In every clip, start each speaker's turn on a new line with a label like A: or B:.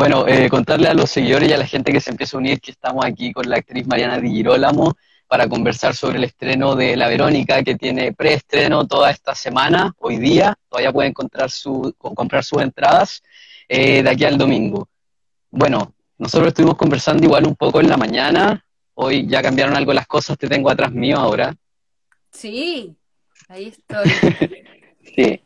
A: Bueno, eh, contarle a los seguidores y a la gente que se empieza a unir que estamos aquí con la actriz Mariana Di Girolamo para conversar sobre el estreno de La Verónica, que tiene preestreno toda esta semana, hoy día. Todavía pueden encontrar su, comprar sus entradas eh, de aquí al domingo. Bueno, nosotros estuvimos conversando igual un poco en la mañana. Hoy ya cambiaron algo las cosas, te tengo atrás mío ahora.
B: Sí, ahí estoy.
A: sí.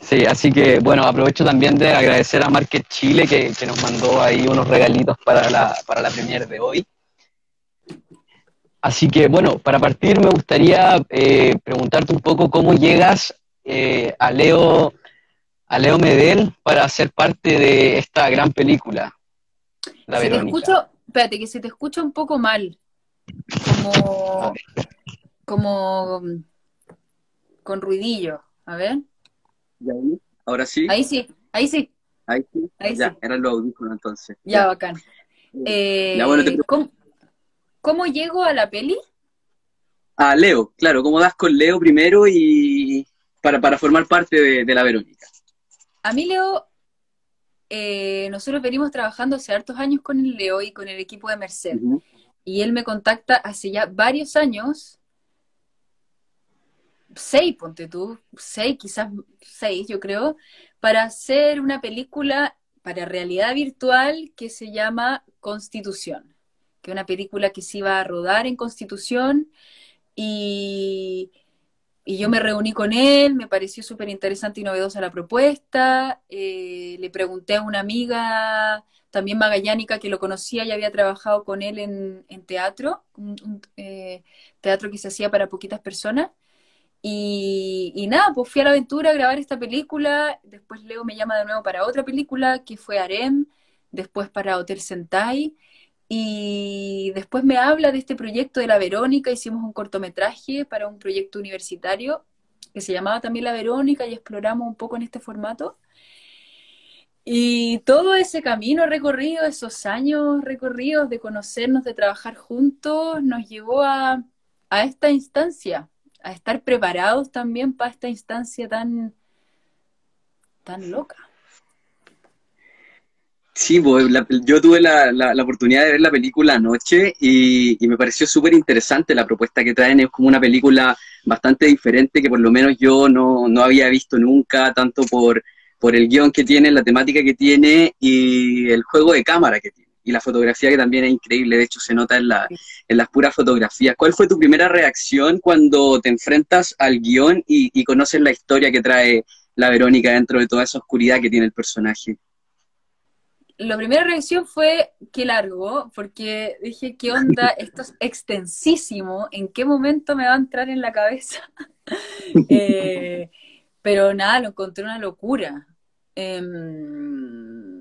A: Sí, así que bueno, aprovecho también de agradecer a Market Chile que, nos mandó ahí unos regalitos para la, para la premier de hoy. Así que bueno, para partir me gustaría eh, preguntarte un poco cómo llegas eh, a Leo a Leo Medel para ser parte de esta gran película.
B: La si Te escucho, espérate, que se te escucha un poco mal. Como, como con ruidillo. A ver.
C: ¿Ahora sí?
B: Ahí sí, ahí sí.
C: Ahí sí. ya, eran los audífonos entonces.
B: Ya, bacán. Eh, ¿cómo, llego a la peli?
C: A Leo, claro, ¿cómo das con Leo primero y para, para formar parte de, la Verónica?
B: A mí Leo, eh, nosotros venimos trabajando hace hartos años con el Leo y con el equipo de Merced. Y él me contacta hace ya varios años seis, ponte tú, seis, quizás seis, yo creo, para hacer una película para realidad virtual que se llama Constitución, que es una película que se iba a rodar en Constitución y, y yo me reuní con él, me pareció súper interesante y novedosa la propuesta, eh, le pregunté a una amiga también magallánica que lo conocía y había trabajado con él en, teatro, un, eh, teatro que se hacía para poquitas personas, y, nada, pues fui a la aventura a grabar esta película, después Leo me llama de nuevo para otra película que fue Arem, después para Hotel Sentai, y después me habla de este proyecto de la Verónica, hicimos un cortometraje para un proyecto universitario que se llamaba también La Verónica y exploramos un poco en este formato. Y todo ese camino recorrido, esos años recorridos de conocernos, de trabajar juntos, nos llevó a, a esta instancia, a estar preparados también para esta instancia tan, tan loca.
C: Sí, pues, yo tuve la, la, oportunidad de ver la película anoche y, me pareció súper interesante la propuesta que traen. Es como una película bastante diferente que por lo menos yo no, no había visto nunca, tanto por, por el guion que tiene, la temática que tiene y el juego de cámara que tiene y la fotografía que también es increíble, de hecho se nota en, la, en las puras fotografías. ¿Cuál fue tu primera reacción cuando te enfrentas al guion y, conoces la historia que trae la Verónica dentro de toda esa oscuridad que tiene el personaje?
B: La primera reacción fue qué largo, porque dije, ¿qué onda? Esto es extensísimo, ¿en qué momento me va a entrar en la cabeza? Eh, pero nada, lo encontré una locura. Em,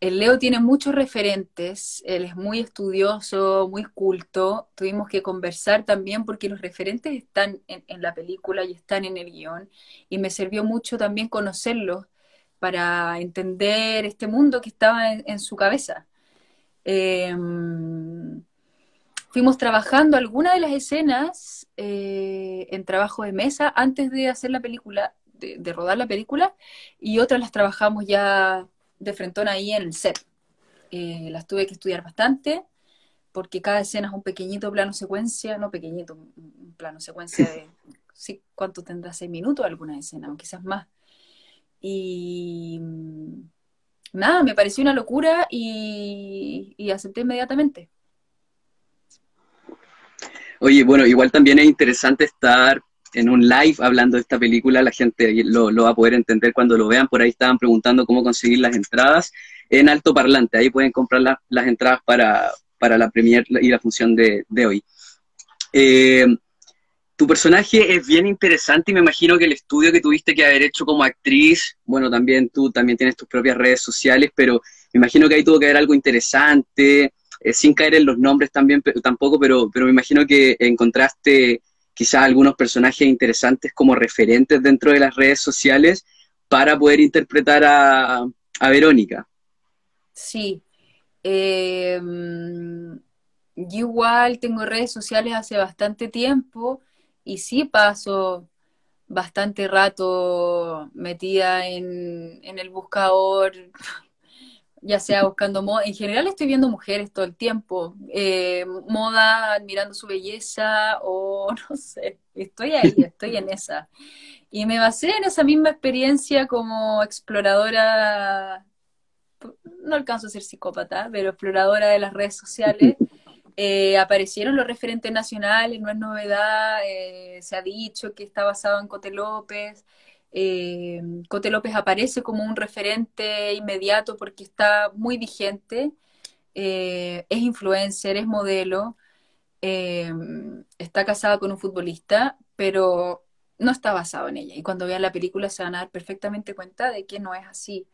B: el Leo tiene muchos referentes, él es muy estudioso, muy culto, tuvimos que conversar también porque los referentes están en, la película y están en el guion, y me sirvió mucho también conocerlos para entender este mundo que estaba en, su cabeza. Em, fuimos trabajando algunas de las escenas eh, en trabajo de mesa antes de hacer la película, de rodar la película, y otras las trabajamos ya de frentón ahí en el set. Eh, las tuve que estudiar bastante, porque cada escena es un pequeñito plano secuencia, no pequeñito, un plano secuencia de, sí, ¿cuánto tendrá? Seis minutos alguna escena, o quizás más. Y mm, nada, me pareció una locura y, y acepté inmediatamente.
C: Oye, bueno, igual también es interesante estar en un live hablando de esta película, la gente lo, va a poder entender cuando lo vean. Por ahí estaban preguntando cómo conseguir las entradas en alto parlante. Ahí pueden comprar las entradas para, la premier y la función de, hoy. Eh, tu personaje es bien interesante y me imagino que el estudio que tuviste que haber hecho como actriz, bueno, también tú también tienes tus propias redes sociales, pero me imagino que ahí tuvo que haber algo interesante, eh, sin caer en los nombres también, tampoco, pero, pero me imagino que encontraste quizás algunos personajes interesantes como referentes dentro de las redes sociales para poder interpretar a, Verónica.
B: Sí. Em, yo igual tengo redes sociales hace bastante tiempo y sí paso bastante rato metida en, en el buscador ya sea buscando moda. En general estoy viendo mujeres todo el tiempo, eh, moda, admirando su belleza o no sé, estoy ahí, estoy en esa. Y me basé en esa misma experiencia como exploradora, no alcanzo a ser psicópata, pero exploradora de las redes sociales. Eh, aparecieron los referentes nacionales, no es novedad, eh, se ha dicho que está basado en Cote López, eh, Cote López aparece como un referente inmediato porque está muy vigente, eh, es influencer, es modelo, eh, está casada con un futbolista, pero no está basado en ella. Y cuando vean la película se van a dar perfectamente cuenta de que no es así.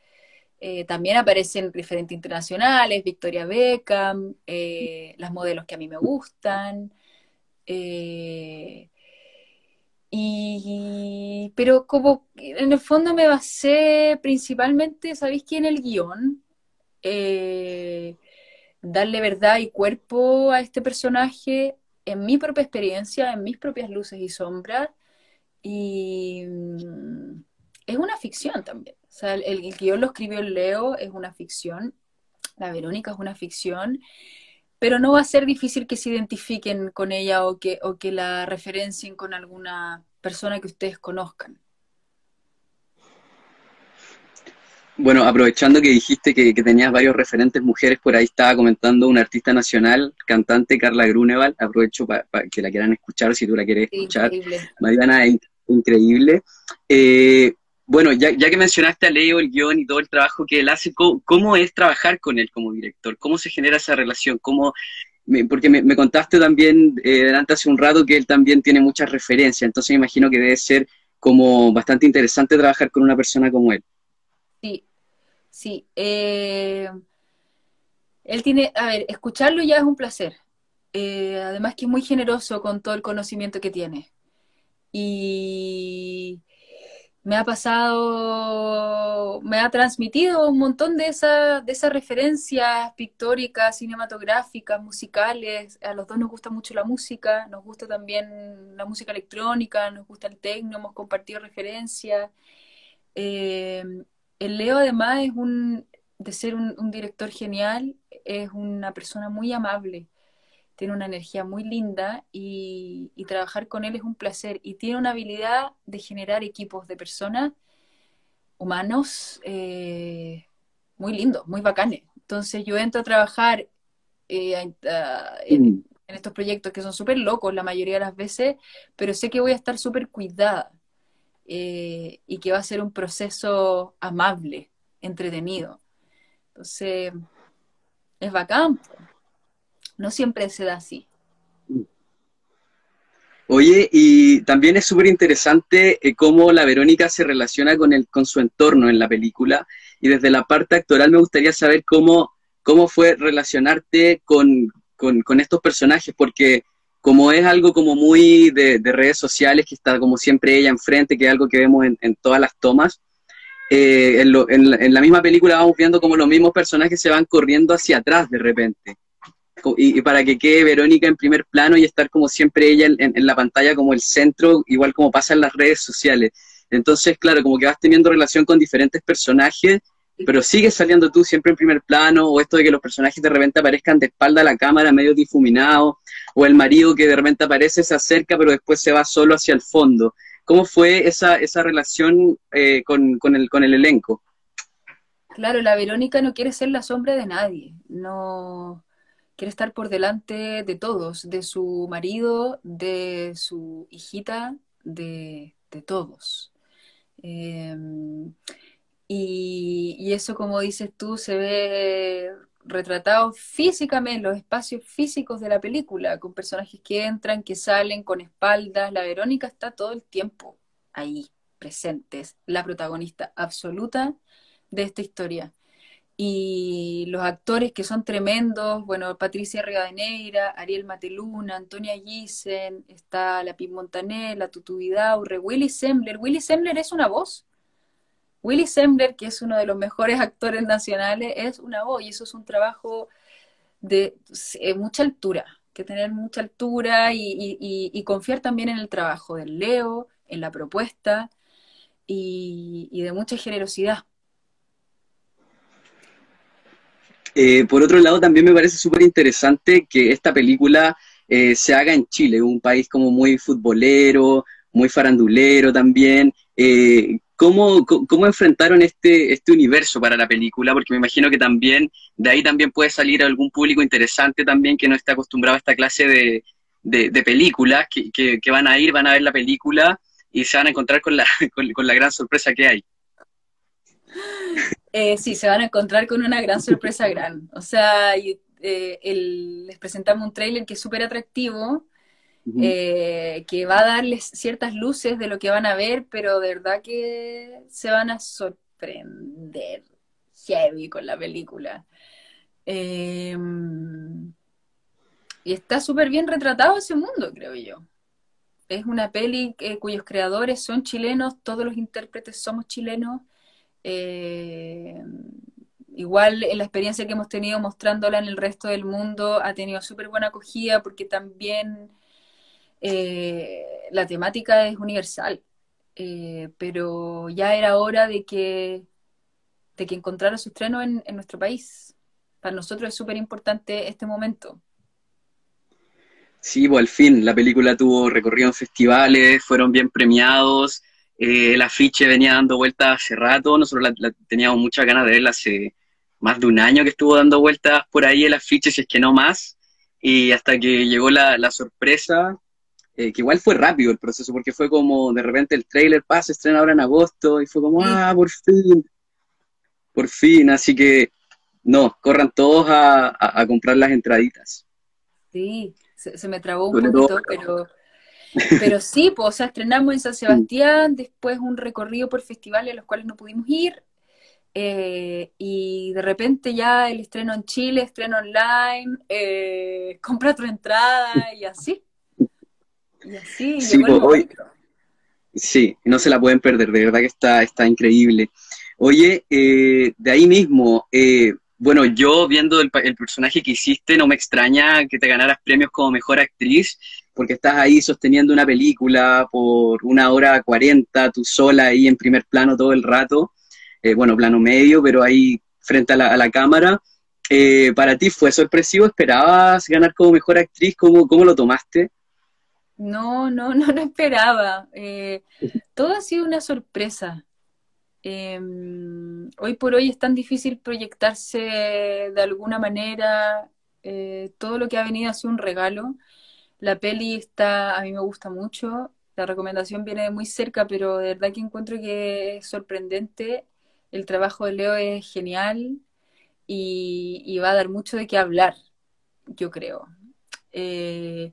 B: también aparecen referentes internacionales, Victoria Beckham, las modelos que a mí me gustan. Y, pero como en el fondo me basé principalmente, ¿sabéis que en el guion? Eh, darle verdad y cuerpo a este personaje en mi propia experiencia, en mis propias luces y sombras. Y mm, es una ficción también. O sea, el, el guion lo escribió Leo, es una ficción. La Verónica es una ficción pero no va a ser difícil que se identifiquen con ella o que, o que la referencien con alguna persona que ustedes conozcan.
C: Bueno, aprovechando que dijiste que, tenías varios referentes mujeres, por ahí estaba comentando una artista nacional, cantante Carla Grunewald, aprovecho para que la quieran escuchar si tú la quieres escuchar. Increíble. Mariana increíble. Eh, bueno, ya, que mencionaste a Leo, el guion y todo el trabajo que él hace, ¿cómo, es trabajar con él como director? ¿Cómo se genera esa relación? ¿Cómo, porque me, contaste también eh, delante hace un rato que él también tiene muchas referencias, entonces me imagino que debe ser como bastante interesante trabajar con una persona como él.
B: Sí, sí. Eh, él tiene, a ver, escucharlo ya es un placer. Eh, además que es muy generoso con todo el conocimiento que tiene. Y me ha pasado, me ha transmitido un montón de, de esas referencias pictóricas, cinematográficas, musicales. A los dos nos gusta mucho la música, nos gusta también la música electrónica, nos gusta el techno, hemos compartido referencias. Eh, el Leo además es un, de ser un director genial, es una persona muy amable tiene una energía muy linda y, trabajar con él es un placer y tiene una habilidad de generar equipos de personas humanos eh, muy lindos, muy bacanes. Entonces yo entro a trabajar eh, mm. en, estos proyectos que son súper locos la mayoría de las veces, pero sé que voy a estar súper cuidada eh, y que va a ser un proceso amable, entretenido. Entonces, es bacán. No siempre se da así.
C: Oye, y también es súper interesante eh, cómo la Verónica se relaciona con, el, con su entorno en la película. Y desde la parte actoral me gustaría saber cómo, cómo fue relacionarte con, estos personajes, porque como es algo como muy de, redes sociales, que está como siempre ella enfrente, que es algo que vemos en, todas las tomas, eh, en, en, la misma película vamos viendo como los mismos personajes se van corriendo hacia atrás de repente y, para que quede Verónica en primer plano y estar como siempre ella en, la pantalla como el centro, igual como pasa en las redes sociales. Entonces, claro, como que vas teniendo relación con diferentes personajes, pero sigues saliendo tú siempre en primer plano, o esto de que los personajes de repente aparezcan de espalda a la cámara, medio difuminados, o el marido que de repente aparece, se acerca, pero después se va solo hacia el fondo. ¿Cómo fue esa, esa relación eh, con, con, el, con el elenco?
B: Claro, la Verónica no quiere ser la sombra de nadie, no, quiere estar por delante de todos, de su marido, de su hijita, de, todos. Em, y, eso, como dices tú, se ve retratado físicamente en los espacios físicos de la película, con personajes que entran, que salen, con espaldas. La Verónica está todo el tiempo ahí, presentes, la protagonista absoluta de esta historia y los actores que son tremendos, bueno, Patricia Rivadeneira, Ariel Mateluna, Antonia Gissen, está la Pim Montaner, la Tutu Vidaurre, Willy Sembler. Willy Sembler es una voz. Willy Sembler, que es uno de los mejores actores nacionales, es una voz y eso es un trabajo de eh, mucha altura, que tener mucha altura y, confiar también en el trabajo del Leo, en la propuesta y de mucha generosidad
C: Eh, por otro lado, también me parece súper interesante que esta película eh, se haga en Chile, un país como muy futbolero, muy farandulero también. Eh, ¿cómo, ¿cómo, enfrentaron este, este universo para la película? Porque me imagino que también de ahí también puede salir algún público interesante también que no está acostumbrado a esta clase de, de, películas, que, que, van a ir, van a ver la película y se van a encontrar con la, con, la gran sorpresa que hay.
B: Eh, sí, se van a encontrar con una gran sorpresa gran. O sea, eh, les presentamos un tráiler que es súper atractivo, eh, que va a darles ciertas luces de lo que van a ver, pero de verdad que se van a sorprender heavy con la película. Em, y está súper bien retratado ese mundo, creo yo. Es una peli cuyos creadores son chilenos, todos los intérpretes somos chilenos. Eh, igual la experiencia que hemos tenido mostrándola en el resto del mundo ha tenido súper buena acogida porque también eh, la temática es universal, eh, pero ya era hora de que, de que encontrara su estreno en, nuestro país. Para nosotros es súper importante este momento.
C: Sí, pues al fin, la película tuvo recorrido en festivales, fueron bien premiados, eh, el afiche venía dando vueltas hace rato, nosotros teníamos muchas ganas de verla hace más de un año que estuvo dando vueltas por ahí el afiche, si es que no más, y hasta que llegó la, la sorpresa, eh, que igual fue rápido el proceso, porque fue como de repente el trailer pasa, estrena ahora en agosto, y fue como, ah, por fin, por fin, así que no, corran todos a, comprar las entraditas.
B: Sí, se, me trabó un poquito, pero, pero sí, pues, o sea, estrenamos en San Sebastián, después un recorrido por festivales a los cuales no pudimos ir, eh, y de repente ya el estreno en Chile, estreno online, eh, compra tu entrada y así. Y así sí, pues,
C: sí, no se la pueden perder, de verdad que está, está increíble. Oye, eh, de ahí mismo, eh, bueno, yo viendo el, personaje que hiciste, no me extraña que te ganaras premios como mejor actriz, porque estás ahí sosteniendo una película por una hora cuarenta, tú sola ahí en primer plano todo el rato, eh, bueno, plano medio, pero ahí frente a la, cámara. ¿Para ti fue sorpresivo? ¿Esperabas ganar como mejor actriz? ¿Cómo, cómo lo tomaste?
B: No, no, no lo esperaba. Eh, todo ha sido una sorpresa. Em, hoy por hoy es tan difícil proyectarse de alguna manera. Eh, todo lo que ha venido ha sido un regalo. La peli está, a mí me gusta mucho. La recomendación viene de muy cerca, pero de verdad que encuentro que es sorprendente. El trabajo de Leo es genial y, va a dar mucho de qué hablar, yo creo. Eh,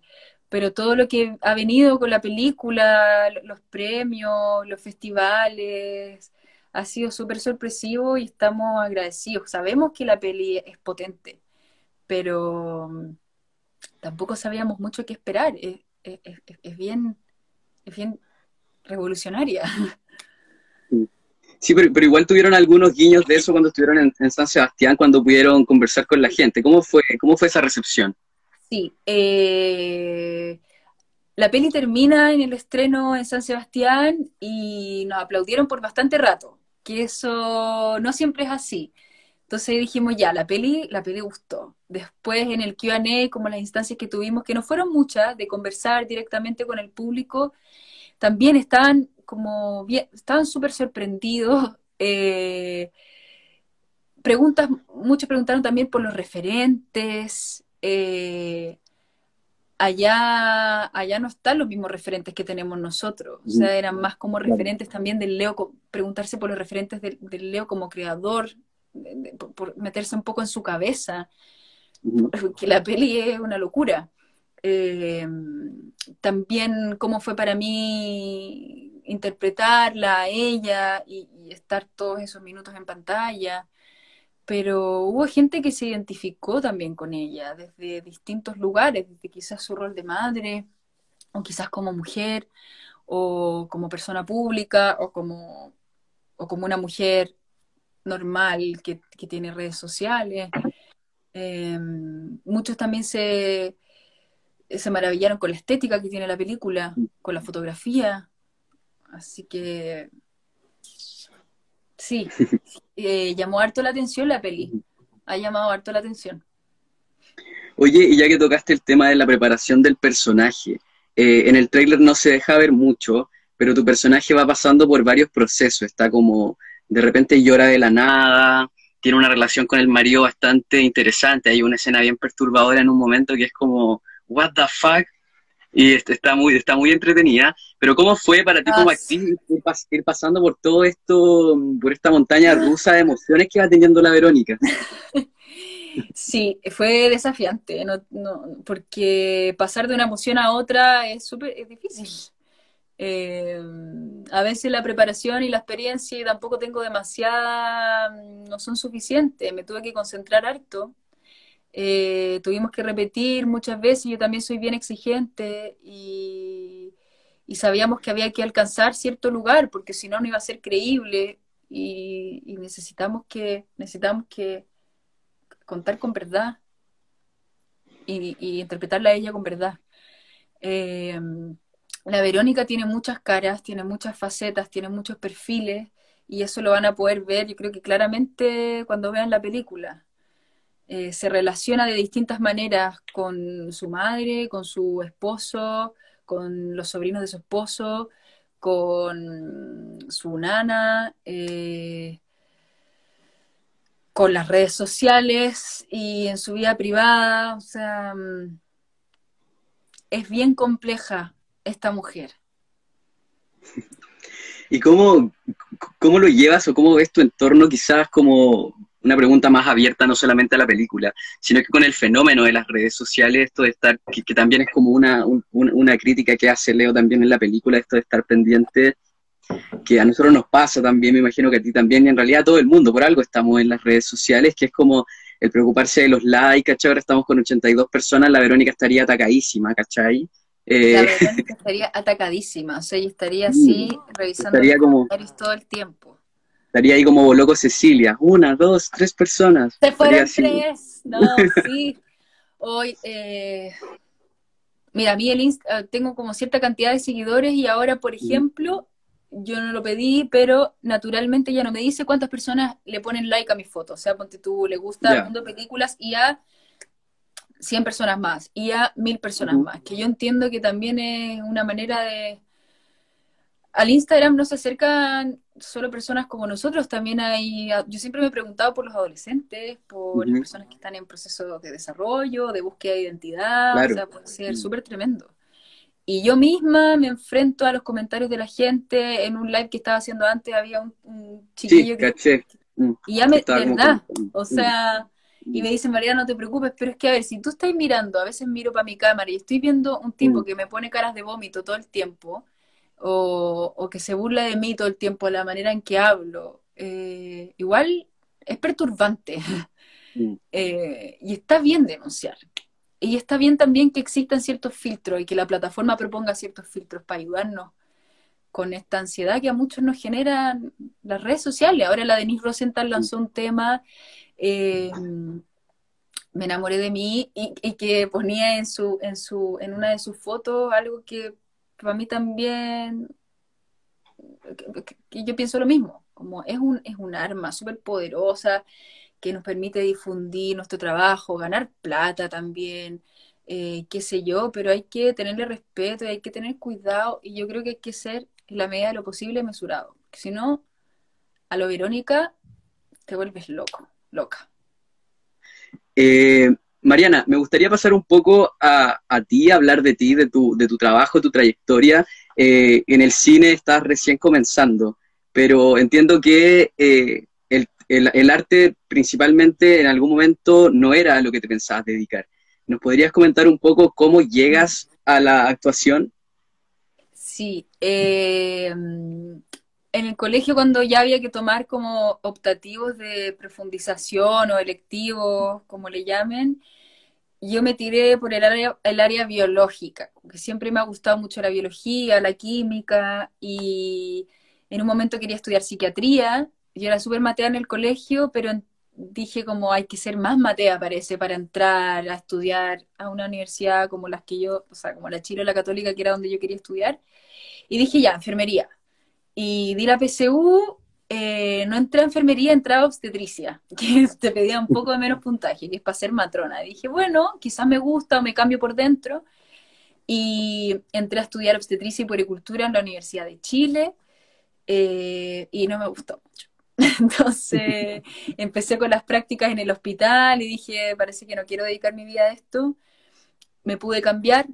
B: pero todo lo que ha venido con la película, los premios, los festivales, ha sido súper sorpresivo y estamos agradecidos. Sabemos que la peli es potente, pero mm, tampoco sabíamos mucho qué esperar. Es, bien, es bien revolucionaria.
C: Sí, pero, igual tuvieron algunos guiños de eso cuando estuvieron en, en, San Sebastián, cuando pudieron conversar con la gente. ¿Cómo fue, cómo fue esa recepción?
B: Sí, eh, la peli termina en el estreno en San Sebastián y nos aplaudieron por bastante rato, que eso no siempre es así. Entonces dijimos, ya, la peli, la peli gustó. Después en el Q&A, como las instancias que tuvimos, que no fueron muchas, de conversar directamente con el público, también estaban como bien, estaban súper sorprendidos. Eh, preguntas, muchos preguntaron también por los referentes, eh, allá, allá no están los mismos referentes que tenemos nosotros. O sea, eran más como referentes también del Leo, preguntarse por los referentes del, Leo como creador, por, meterse un poco en su cabeza, que la peli es una locura. Eh, también cómo fue para mí interpretarla a ella y, estar todos esos minutos en pantalla pero hubo gente que se identificó también con ella desde distintos lugares, desde quizás su rol de madre, o quizás como mujer, o como persona pública, o como, o como una mujer normal que, tiene redes sociales. Em, muchos también se, se maravillaron con la estética que tiene la película, con la fotografía. Así que Sí, eh, llamó harto la atención la peli. ha llamado harto la atención.
C: Oye, y ya que tocaste el tema de la preparación del personaje, eh, en el tráiler no se deja ver mucho, pero tu personaje va pasando por varios procesos. Está como, de repente llora de la nada, tiene una relación con el marido bastante interesante. Hay una escena bien perturbadora en un momento que es como, what the fuck, y está muy, está muy entretenida. Pero ¿cómo fue para ti como ah, actriz ir, pasando por todo esto, por esta montaña rusa de emociones que va teniendo la Verónica?
B: Sí, fue desafiante, no, porque pasar de una emoción a otra es súper difícil. Eh, a veces la preparación y la experiencia y tampoco tengo demasiada, no son suficientes, me tuve que concentrar harto eh, tuvimos que repetir muchas veces, yo también soy bien exigente y, sabíamos que había que alcanzar cierto lugar porque si no no iba a ser creíble y, necesitamos que necesitamos que contar con verdad y, interpretarla a ella con verdad. Eh, la Verónica tiene muchas caras, tiene muchas facetas, tiene muchos perfiles y eso lo van a poder ver yo creo que claramente cuando vean la película. Eh, se relaciona de distintas maneras con su madre, con su esposo, con los sobrinos de su esposo, con su nana, eh, con las redes sociales y en su vida privada. O sea, mm, es bien compleja esta mujer.
C: ¿Y cómo, cómo lo llevas o cómo ves tu entorno quizás como una pregunta más abierta no solamente a la película, sino que con el fenómeno de las redes sociales, esto de estar, que, también es como una, una crítica que hace Leo también en la película, esto de estar pendiente, que a nosotros nos pasa también, me imagino que a ti también, y en realidad a todo el mundo, por algo estamos en las redes sociales, que es como el preocuparse de los likes, ¿cachai? Ahora estamos con 82 personas, la Verónica estaría atacadísima, ¿cachai?
B: Eh, la Verónica estaría atacadísima, o sea, ella estaría así, revisando
C: estaría los como...
B: todo el tiempo.
C: Estaría ahí como loco Cecilia. Una, dos, tres personas.
B: Se fueron tres. No, sí. Hoy, eh... mira, a mí el Insta, ah, tengo como cierta cantidad de seguidores y ahora, por ejemplo, yo no lo pedí, pero naturalmente ya no me dice cuántas personas le ponen like a mi foto. O sea, ponte tú, le gusta el mundo de películas y a 100 personas más y a mil personas más. Que yo entiendo que también es una manera de al Instagram no se acercan solo personas como nosotros, también hay, yo siempre me he preguntado por los adolescentes, por las personas que están en proceso de desarrollo, de búsqueda de identidad, o sea, puede ser súper tremendo. Y yo misma me enfrento a los comentarios de la gente, en un live que estaba haciendo antes había un, chiquillo que... Mm, y ya me, ¿verdad? O sea, y me dicen, María, no te preocupes, pero es que a ver, si tú estás mirando, a veces miro para mi cámara y estoy viendo un tipo mm. que me pone caras de vómito todo el tiempo, o, que se burla de mí todo el tiempo, la manera en que hablo, eh, igual es perturbante. Mm. Eh, y está bien denunciar. Y está bien también que existan ciertos filtros y que la plataforma proponga ciertos filtros para ayudarnos con esta ansiedad que a muchos nos generan las redes sociales. Ahora la Denise Rosenthal lanzó un tema, eh, me enamoré de mí, y, y, que ponía en, su, en, su, en una de sus fotos algo que para mí también, yo pienso lo mismo, como es un, es un arma súper poderosa que nos permite difundir nuestro trabajo, ganar plata también, eh, qué sé yo, pero hay que tenerle respeto y hay que tener cuidado y yo creo que hay que ser en la medida de lo posible mesurado, si no, a lo Verónica te vuelves loco, loca.
C: Eh, Mariana, me gustaría pasar un poco a, ti, hablar de ti, de tu, de tu trabajo, tu trayectoria. Eh, en el cine estás recién comenzando, pero entiendo que eh, el, arte principalmente en algún momento no era lo que te pensabas dedicar. ¿Nos podrías comentar un poco cómo llegas a la actuación?
B: Sí, eh, en el colegio cuando ya había que tomar como optativos de profundización o electivos, como le llamen, yo me tiré por el área, biológica, porque siempre me ha gustado mucho la biología, la química, y en un momento quería estudiar psiquiatría. Yo era súper matea en el colegio, pero dije como hay que ser más matea, parece, para entrar a estudiar a una universidad como las que yo, o sea, como la Chile o la Católica, que era donde yo quería estudiar. Y dije ya, enfermería. Y di la PSU eh, no entré a enfermería, entraba a obstetricia, que te pedía un poco de menos puntaje, que es para ser matrona. dije, bueno, quizás me gusta o me cambio por dentro. Y entré a estudiar obstetricia y puericultura en la Universidad de Chile eh, y no me gustó mucho. Entonces empecé con las prácticas en el hospital y dije, parece que no quiero dedicar mi vida a esto. Me pude cambiar,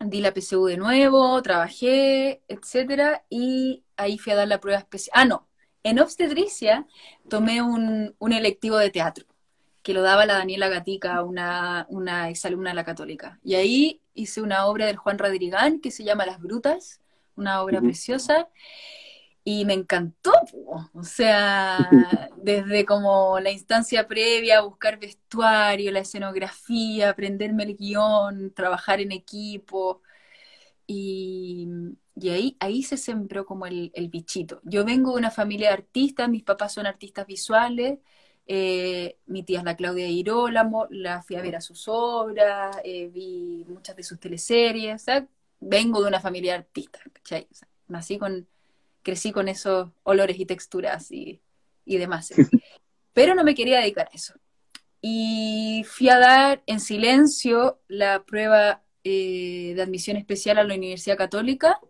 B: di la PSU de nuevo, trabajé, etcétera, y ahí fui a dar la prueba especial. Ah, no, en obstetricia tomé un, electivo de teatro, que lo daba la Daniela Gatica, una, una exalumna de la Católica. Y ahí hice una obra del Juan Radrigán que se llama Las Brutas, una obra preciosa y me encantó, o sea, desde como la instancia previa, buscar vestuario, la escenografía, aprenderme el guion, trabajar en equipo, y, ahí, ahí se sembró como el, bichito. Yo vengo de una familia de artistas, mis papás son artistas visuales, eh, mi tía es la Claudia Irólamo, la fui a ver a sus obras, eh, vi muchas de sus teleseries, vengo de una familia de artistas, ¿cachai? nací con crecí con esos olores y texturas y, demás. Pero no me quería dedicar a eso. Y fui a dar en silencio la prueba eh, de admisión especial a la Universidad Católica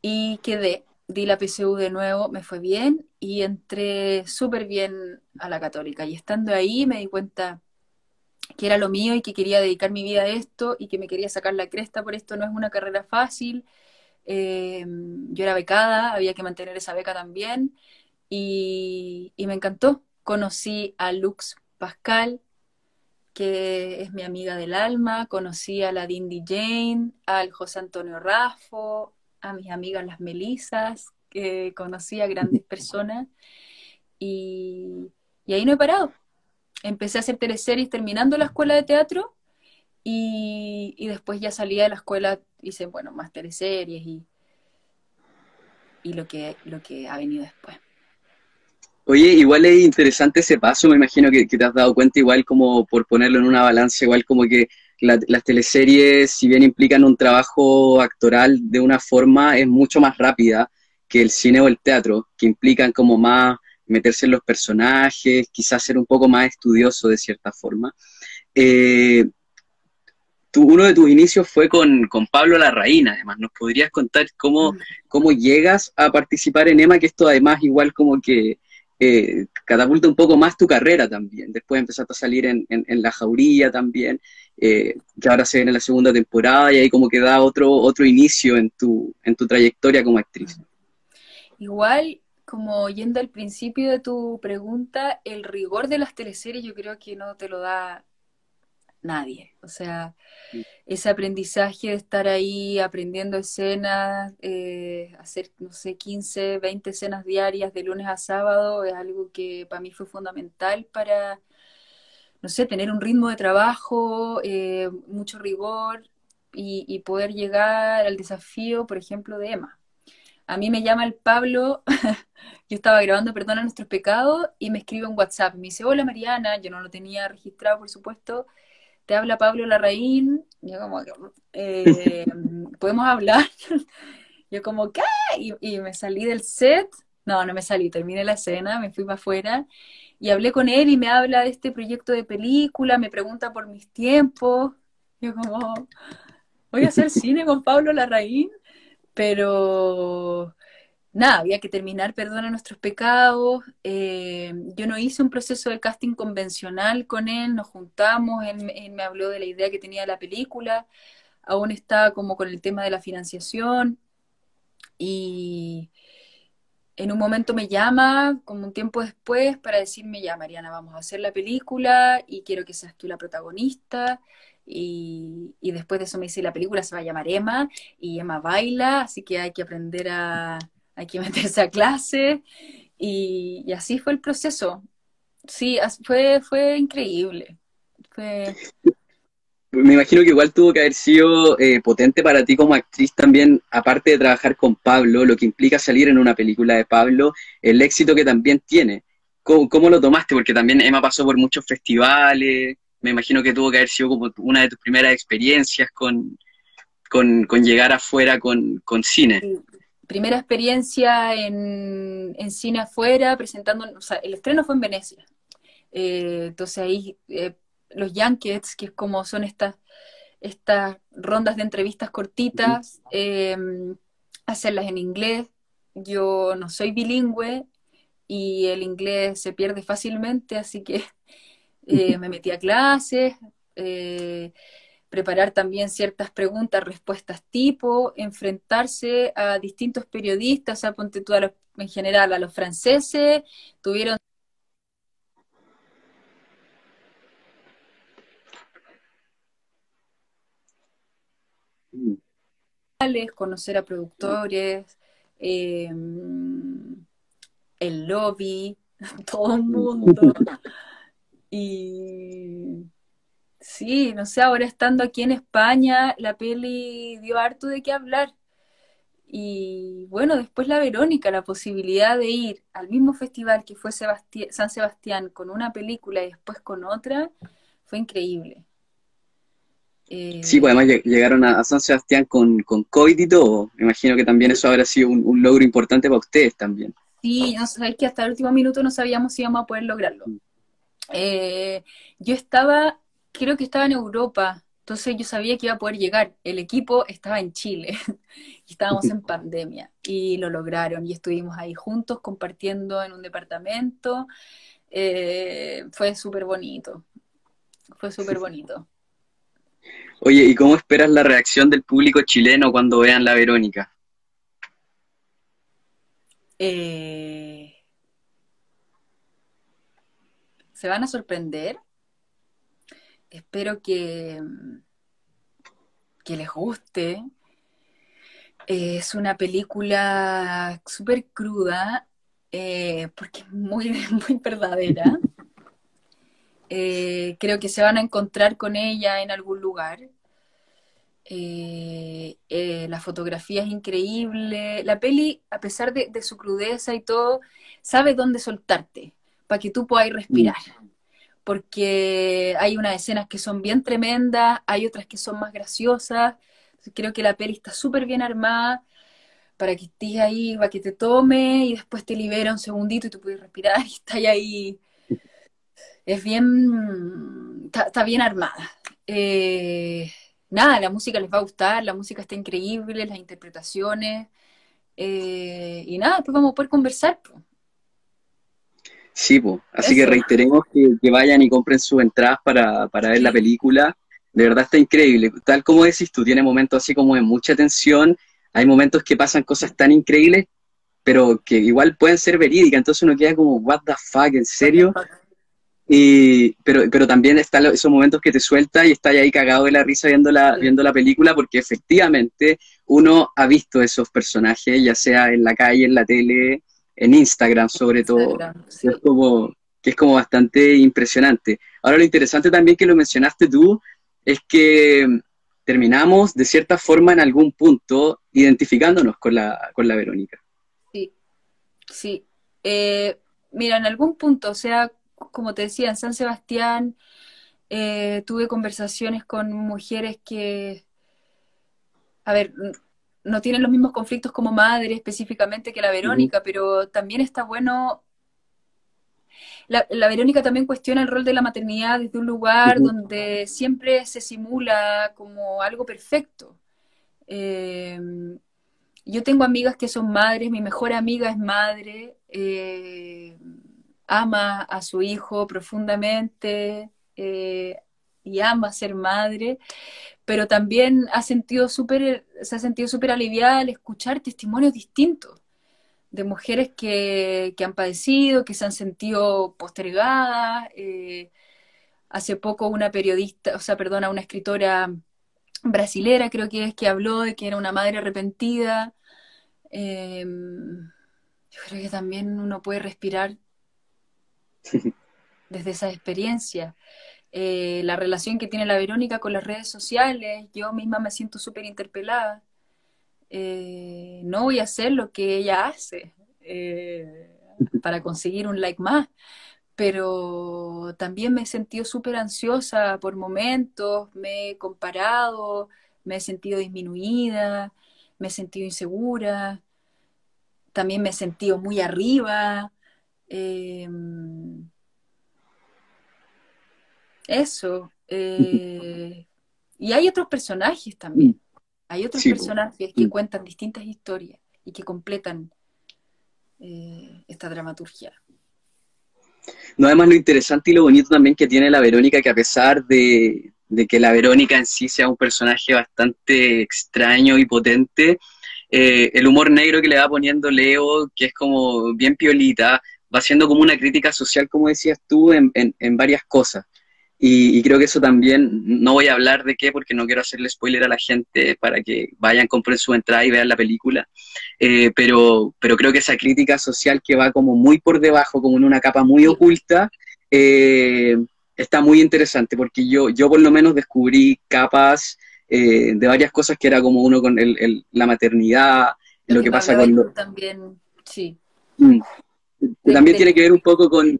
B: y quedé. Di la PSU de nuevo, me fue bien y entré súper bien a la Católica. Y estando ahí me di cuenta que era lo mío y que quería dedicar mi vida a esto y que me quería sacar la cresta por esto. No es una carrera fácil, eh, yo era becada, había que mantener esa beca también y, me encantó. Conocí a Lux Pascal, que es mi amiga del alma, conocí a la Dindy Jane, al José Antonio Raffo, a mis amigas las Melisas, que conocí a grandes personas y, ahí no he parado. Empecé a hacer teleseries terminando la escuela de teatro y, y después ya salía de la escuela hice, bueno, más teleseries y, y lo, que, lo que ha venido después.
C: Oye, igual es interesante ese paso, me imagino que, te has dado cuenta igual como por ponerlo en una balanza, igual como que las teleseries, si bien implican un trabajo actoral de una forma, es mucho más rápida que el cine o el teatro, que implican como más meterse en los personajes, quizás ser un poco más estudioso de cierta forma. Eh, uno de tus inicios fue con, Pablo Larraín, además. ¿Nos podrías contar cómo, cómo llegas a participar en EMA? Que esto además igual como que eh, catapulta un poco más tu carrera también. Después empezaste a salir en, La Jauría también, eh, que ahora se viene la segunda temporada y ahí como que da otro, otro inicio en tu, en tu trayectoria como actriz.
B: Igual, como yendo al principio de tu pregunta, el rigor de las teleseries yo creo que no te lo da nadie. O sea, ese aprendizaje de estar ahí aprendiendo escenas, eh, hacer, no sé, 15, 20 escenas diarias de lunes a sábado, es algo que para mí fue fundamental para, no sé, tener un ritmo de trabajo, eh, mucho rigor y, poder llegar al desafío, por ejemplo, de Emma. A mí me llama el Pablo, yo estaba grabando Perdona nuestros pecados y me escribe un WhatsApp. Me dice, hola Mariana, yo no lo tenía registrado, por supuesto, te habla Pablo Larraín, yo como, eh, ¿podemos hablar? yo como, ¿qué? Y, me salí del set, no, no me salí, terminé la escena, me fui para afuera y hablé con él y me habla de este proyecto de película, me pregunta por mis tiempos, yo como, voy a hacer cine con Pablo Larraín, pero nada, había que terminar Perdona nuestros pecados. Eh, yo no hice un proceso de casting convencional con él, nos juntamos, él, me habló de la idea que tenía de la película, aún está como con el tema de la financiación y en un momento me llama, como un tiempo después, para decirme, ya Mariana, vamos a hacer la película y quiero que seas tú la protagonista. Y, y después de eso me dice, la película se va a llamar Emma y Emma baila, así que hay que aprender a, hay que meterse a clase y, así fue el proceso. Sí, fue, fue increíble.
C: Me imagino que igual tuvo que haber sido eh, potente para ti como actriz también, aparte de trabajar con Pablo, lo que implica salir en una película de Pablo, el éxito que también tiene. ¿Cómo, lo tomaste? Porque también Emma pasó por muchos festivales, me imagino que tuvo que haber sido como una de tus primeras experiencias con, con, llegar afuera con, con cine.
B: Primera experiencia en, cine afuera, presentando, o sea, el estreno fue en Venecia. Eh, entonces ahí eh, los Yankees, que es como son estas, estas rondas de entrevistas cortitas, em, hacerlas en inglés. Yo no soy bilingüe y el inglés se pierde fácilmente, así que eh, me metí a clases preparar también ciertas preguntas, respuestas tipo, enfrentarse a distintos periodistas, o sea, ponte tú en general a los franceses, tuvieron conocer a productores, em, el lobby, todo el mundo. Y Sí, no sé, ahora estando aquí en España, la peli dio harto de qué hablar. Y bueno, después la Verónica, la posibilidad de ir al mismo festival que fue San Sebastián con una película y después con otra, fue increíble.
C: Eh, sí, pues además llegaron a, San Sebastián con, con COVID y todo. Me imagino que también eso habrá sido un, logro importante para ustedes también.
B: Sí, no sabéis que hasta el último minuto no sabíamos si íbamos a poder lograrlo. Mm. Eh, yo estaba creo que estaba en Europa, entonces yo sabía que iba a poder llegar. El equipo estaba en Chile y estábamos en pandemia y lo lograron y estuvimos ahí juntos compartiendo en un departamento. Eh, fue súper bonito, fue súper bonito.
C: Oye, ¿y cómo esperas la reacción del público chileno cuando vean la Verónica?
B: Eh, se van a sorprender espero que, que les guste. Es una película súper cruda, eh, porque es muy, muy verdadera. Eh, creo que se van a encontrar con ella en algún lugar. Eh, la fotografía es increíble. La peli, a pesar de, de, su crudeza y todo, sabe dónde soltarte para que tú puedas respirar porque hay unas escenas que son bien tremendas, hay otras que son más graciosas. Creo que la peli está súper bien armada para que estés ahí, para que te tome y después te libera un segundito y tú puedes respirar y estás ahí. Es bien, está, bien armada. Eh, nada, la música les va a gustar, la música está increíble, las interpretaciones. Eh, y nada, pues vamos a poder conversar.
C: Sí, pues. así que reiteremos que, vayan y compren sus entradas para, ver la película. De verdad está increíble. Tal como decís tú, tiene momentos así como de mucha tensión, hay momentos que pasan cosas tan increíbles, pero que igual pueden ser verídicas, entonces uno queda como, what the fuck, ¿en serio? Y, pero, pero también están esos momentos que te suelta y está ahí cagado de la risa viendo la, viendo la película, porque efectivamente uno ha visto esos personajes, ya sea en la calle, en la tele, en Instagram sobre todo, que, es como, que es como bastante impresionante. Ahora lo interesante también que lo mencionaste tú es que terminamos de cierta forma en algún punto identificándonos con la, con la Verónica.
B: Sí, sí. Eh, mira, en algún punto, o sea, como te decía, en San Sebastián eh, tuve conversaciones con mujeres que, a ver, no tienen los mismos conflictos como madre específicamente que la Verónica, pero también está bueno. La, Verónica también cuestiona el rol de la maternidad desde un lugar donde siempre se simula como algo perfecto. Eh, yo tengo amigas que son madres, mi mejor amiga es madre, eh, ama a su hijo profundamente eh, y ama ser madre, pero también ha sentido super, se ha sentido súper aliviada al escuchar testimonios distintos de mujeres que, han padecido, que se han sentido postergadas. Eh, hace poco una periodista, o sea, perdona, una escritora brasilera creo que es que habló de que era una madre arrepentida. Em, yo creo que también uno puede respirar desde esa experiencia. Eh, la relación que tiene la Verónica con las redes sociales, yo misma me siento súper interpelada. Eh, no voy a hacer lo que ella hace eh, para conseguir un like más, pero también me he sentido súper ansiosa por momentos, me he comparado, me he sentido disminuida, me he sentido insegura. también me he sentido muy arriba. Eso. Eh, y hay otros personajes también. Mm. Hay otros personajes que mm. cuentan distintas historias y que completan eh, esta dramaturgia.
C: No, además lo interesante y lo bonito también que tiene la Verónica, que a pesar de, que la Verónica en sí sea un personaje bastante extraño y potente, eh, el humor negro que le va poniendo Leo, que es como bien piolita, va siendo como una crítica social, como decías tú, en, en varias cosas. Y, creo que eso también, no voy a hablar de qué porque no quiero hacerle spoiler a la gente para que vayan, compren su entrada y vean la película, eh, pero, pero creo que esa crítica social que va como muy por debajo, como en una capa muy oculta, eh, está muy interesante porque yo, yo por lo menos descubrí capas eh, de varias cosas que era como uno con el, la maternidad, lo, que, pasa con...
B: También, sí.
C: Mm. También tiene que ver un poco con,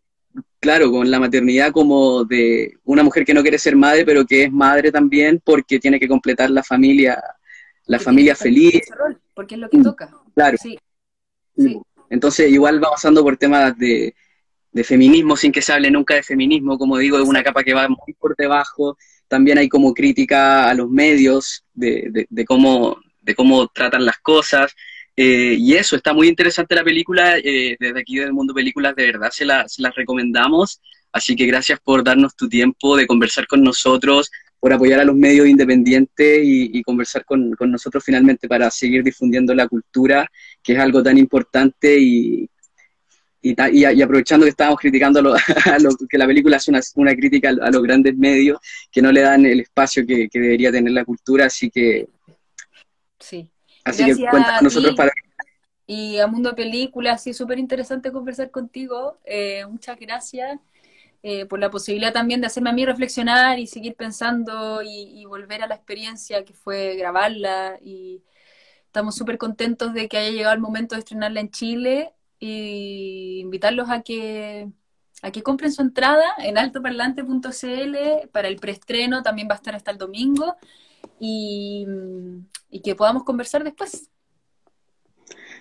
C: claro, con la maternidad como de una mujer que no quiere ser madre, pero que es madre también porque tiene que completar la familia, la familia feliz.
B: porque es lo que toca.
C: Claro. Sí. Entonces, igual va pasando por temas de, feminismo sin que se hable nunca de feminismo, como digo, es una capa que va muy por debajo. También hay como crítica a los medios de, de cómo, de cómo tratan las cosas. Eh, y eso, está muy interesante la película, eh, desde aquí del Mundo Películas, de verdad se, la, las recomendamos, así que gracias por darnos tu tiempo de conversar con nosotros, por apoyar a los medios independientes y, conversar con, nosotros finalmente para seguir difundiendo la cultura, que es algo tan importante y, y, aprovechando que estábamos criticando a lo, que la película es una, una crítica a, los grandes medios que no le dan el espacio que, que debería tener la cultura, así que...
B: Sí.
C: Así que cuenta con nosotros para...
B: Y a Mundo Películas, sí, súper interesante conversar contigo. Eh, muchas gracias eh, por la posibilidad también de hacerme a mí reflexionar y seguir pensando y, volver a la experiencia que fue grabarla. Y estamos súper contentos de que haya llegado el momento de estrenarla en Chile y invitarlos a que a que compren su entrada en altoparlante.cl para el preestreno, también va a estar hasta el domingo y, que podamos conversar después.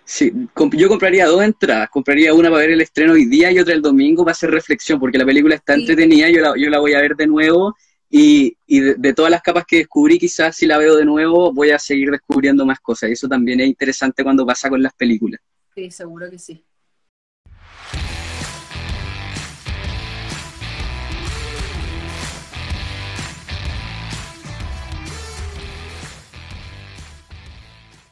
C: Sí, yo compraría dos entradas, compraría una para ver el estreno hoy día y otra el domingo para hacer reflexión, porque la película está entretenida, yo la, yo la voy a ver de nuevo y, de, todas las capas que descubrí, quizás si la veo de nuevo voy a seguir descubriendo más cosas. Y eso también es interesante cuando pasa con las películas.
B: Sí, seguro que sí.